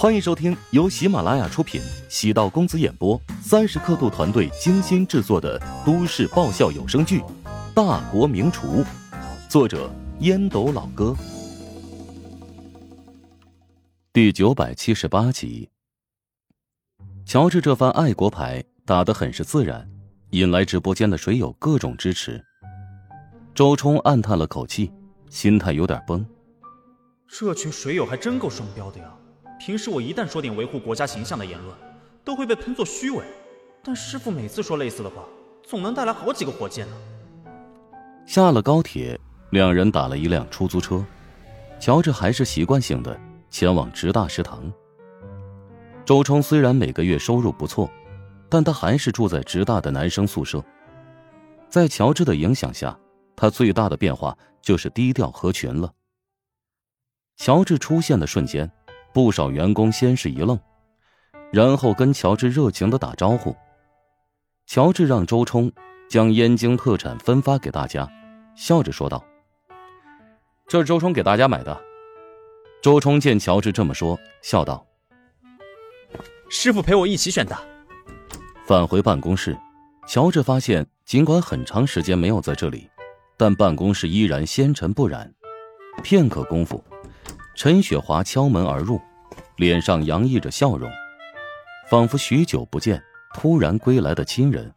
欢迎收听由喜马拉雅出品、喜道公子演播、三十刻度团队精心制作的都市爆笑有声剧《大国名厨》，作者烟斗老哥，第九百七十八集。乔治这番爱国牌打得很是自然，引来直播间的水友各种支持。周冲暗叹了口气，心态有点崩。这群水友还真够双标的呀！平时我一旦说点维护国家形象的言论，都会被喷作虚伪。但师傅每次说类似的话，总能带来好几个火箭呢。下了高铁，两人打了一辆出租车，乔治还是习惯性的前往直大食堂。周冲虽然每个月收入不错，但他还是住在职大的男生宿舍。在乔治的影响下，他最大的变化就是低调合群了。乔治出现的瞬间，不少员工先是一愣，然后跟乔治热情的打招呼。乔治让周冲将燕京特产分发给大家，笑着说道：“这是周冲给大家买的。”周冲见乔治这么说，笑道：“师傅陪我一起选的。”返回办公室，乔治发现，尽管很长时间没有在这里，但办公室依然纤尘不染。片刻功夫。陈雪华敲门而入，脸上洋溢着笑容，仿佛许久不见、突然归来的亲人。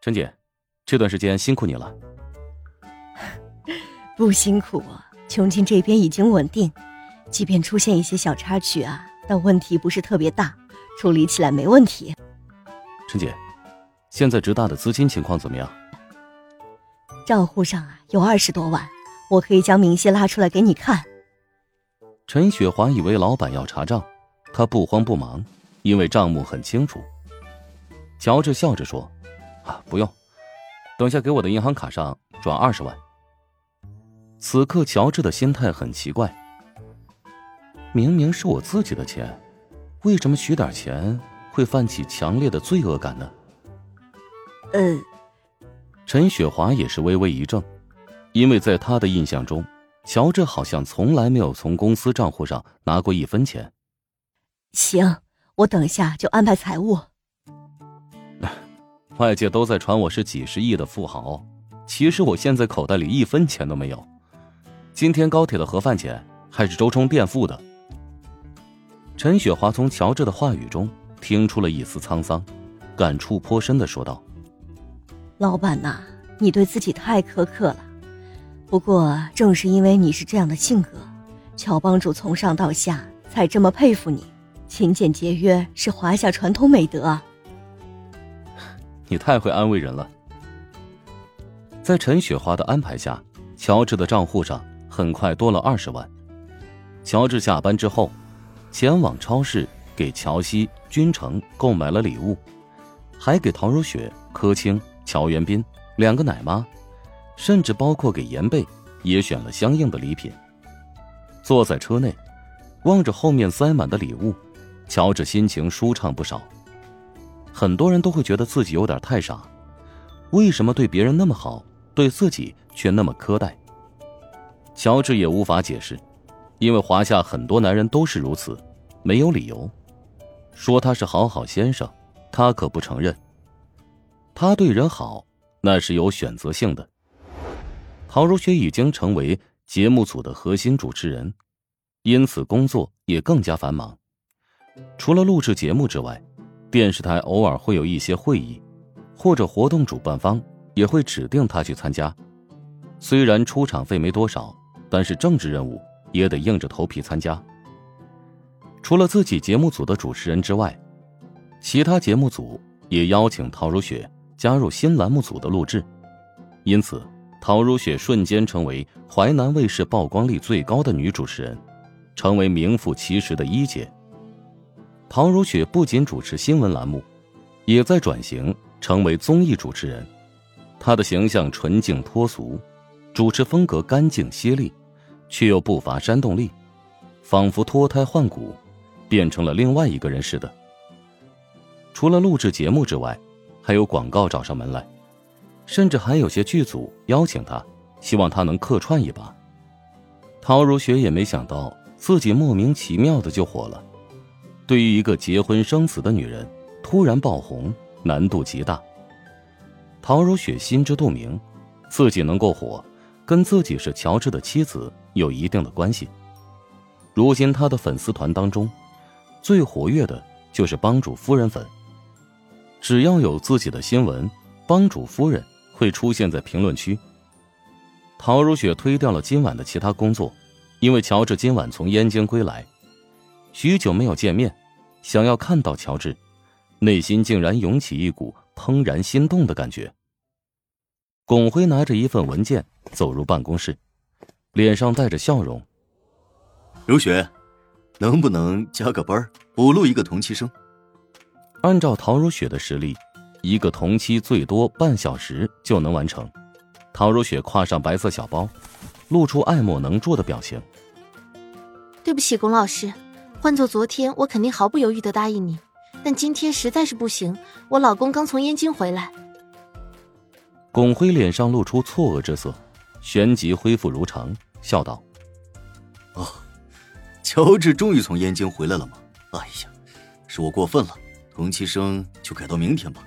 陈姐，这段时间辛苦你了。不辛苦，琼琴这边已经稳定，即便出现一些小插曲啊，但问题不是特别大，处理起来没问题。陈姐，现在直大的资金情况怎么样？账户上啊有二十多万，我可以将明细拉出来给你看。陈雪华以为老板要查账，他不慌不忙，因为账目很清楚。乔治笑着说：“啊，不用，等下给我的银行卡上转二十万。”此刻乔治的心态很奇怪，明明是我自己的钱，为什么取点钱会泛起强烈的罪恶感呢？嗯，陈雪华也是微微一怔，因为在他的印象中。乔治好像从来没有从公司账户上拿过一分钱。行，我等一下就安排财务。外界都在传我是几十亿的富豪，其实我现在口袋里一分钱都没有。今天高铁的盒饭钱还是周冲垫付的。陈雪华从乔治的话语中听出了一丝沧桑，感触颇深的说道：“老板呐，你对自己太苛刻了。”不过，正是因为你是这样的性格，乔帮主从上到下才这么佩服你。勤俭节约是华夏传统美德。你太会安慰人了。在陈雪华的安排下，乔治的账户上很快多了二十万。乔治下班之后，前往超市给乔西、君城购买了礼物，还给陶如雪、柯青、乔元斌两个奶妈。甚至包括给严贝也选了相应的礼品。坐在车内，望着后面塞满的礼物，乔治心情舒畅不少。很多人都会觉得自己有点太傻，为什么对别人那么好，对自己却那么苛待？乔治也无法解释，因为华夏很多男人都是如此，没有理由。说他是好好先生，他可不承认。他对人好，那是有选择性的。陶如雪已经成为节目组的核心主持人，因此工作也更加繁忙。除了录制节目之外，电视台偶尔会有一些会议，或者活动主办方也会指定他去参加。虽然出场费没多少，但是政治任务也得硬着头皮参加。除了自己节目组的主持人之外，其他节目组也邀请陶如雪加入新栏目组的录制，因此。陶如雪瞬间成为淮南卫视曝光率最高的女主持人，成为名副其实的一姐。陶如雪不仅主持新闻栏目，也在转型成为综艺主持人。她的形象纯净脱俗，主持风格干净犀利，却又不乏煽动力，仿佛脱胎换骨，变成了另外一个人似的。除了录制节目之外，还有广告找上门来。甚至还有些剧组邀请他，希望他能客串一把。陶如雪也没想到自己莫名其妙的就火了。对于一个结婚生子的女人，突然爆红难度极大。陶如雪心知肚明，自己能够火，跟自己是乔治的妻子有一定的关系。如今他的粉丝团当中，最活跃的就是帮主夫人粉。只要有自己的新闻，帮主夫人会出现在评论区。陶如雪推掉了今晚的其他工作，因为乔治今晚从燕京归来，许久没有见面，想要看到乔治，内心竟然涌起一股怦然心动的感觉。巩辉拿着一份文件走入办公室，脸上带着笑容：“如雪，能不能加个班补录一个同期生？”按照陶如雪的实力，一个同期最多半小时就能完成。陶如雪挎上白色小包，露出爱莫能助的表情。对不起，龚老师，换做昨天，我肯定毫不犹豫的答应你，但今天实在是不行，我老公刚从燕京回来。巩辉脸上露出错愕之色，旋即恢复如常，笑道：“哦，乔治终于从燕京回来了吗？哎呀，是我过分了。”同期生就改到明天吧。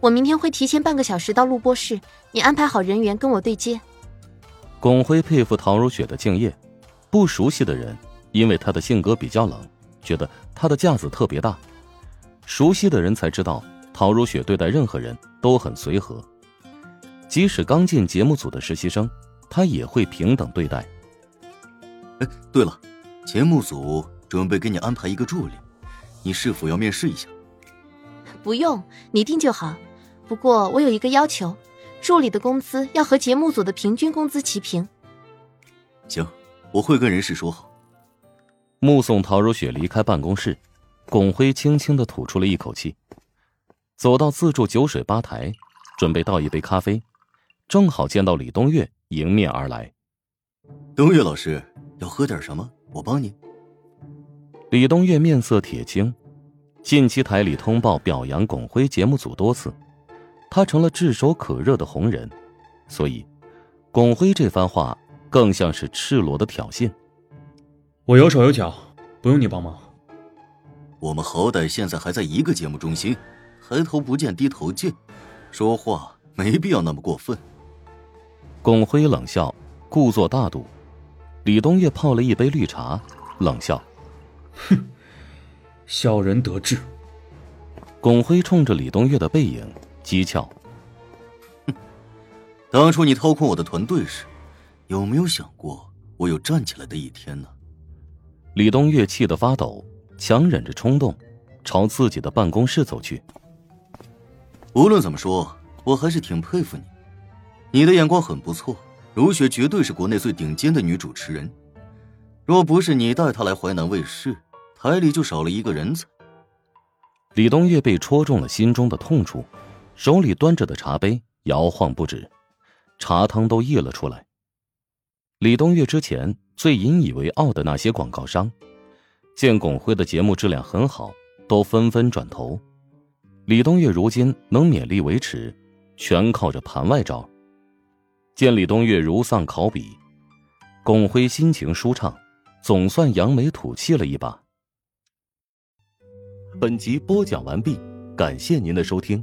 我明天会提前半个小时到录播室，你安排好人员跟我对接。巩辉佩服陶如雪的敬业，不熟悉的人因为她的性格比较冷，觉得她的架子特别大；熟悉的人才知道陶如雪对待任何人都很随和，即使刚进节目组的实习生，她也会平等对待。哎，对了，节目组准备给你安排一个助理。你是否要面试一下？不用，你定就好。不过我有一个要求，助理的工资要和节目组的平均工资齐平。行，我会跟人事说好。目送陶如雪离开办公室，巩辉轻轻的吐出了一口气，走到自助酒水吧台，准备倒一杯咖啡，正好见到李东月迎面而来。东月老师，要喝点什么？我帮你。李东月面色铁青，近期台里通报表扬巩辉节目组多次，他成了炙手可热的红人，所以，巩辉这番话更像是赤裸的挑衅。我有手有脚，不用你帮忙。我们好歹现在还在一个节目中心，抬头不见低头见，说话没必要那么过分。巩辉冷笑，故作大度。李东月泡了一杯绿茶，冷笑。哼，小人得志。巩辉冲着李东月的背影讥诮：“哼，当初你掏空我的团队时，有没有想过我有站起来的一天呢？”李东月气得发抖，强忍着冲动，朝自己的办公室走去。无论怎么说，我还是挺佩服你，你的眼光很不错。如雪绝对是国内最顶尖的女主持人。若不是你带她来淮南卫视，台里就少了一个人才。李东岳被戳中了心中的痛处，手里端着的茶杯摇晃不止，茶汤都溢了出来。李东岳之前最引以为傲的那些广告商，见巩辉的节目质量很好，都纷纷转头。李东岳如今能勉力维持，全靠着盘外招。见李东岳如丧考妣，巩辉心情舒畅。总算扬眉吐气了一把。本集播讲完毕，感谢您的收听。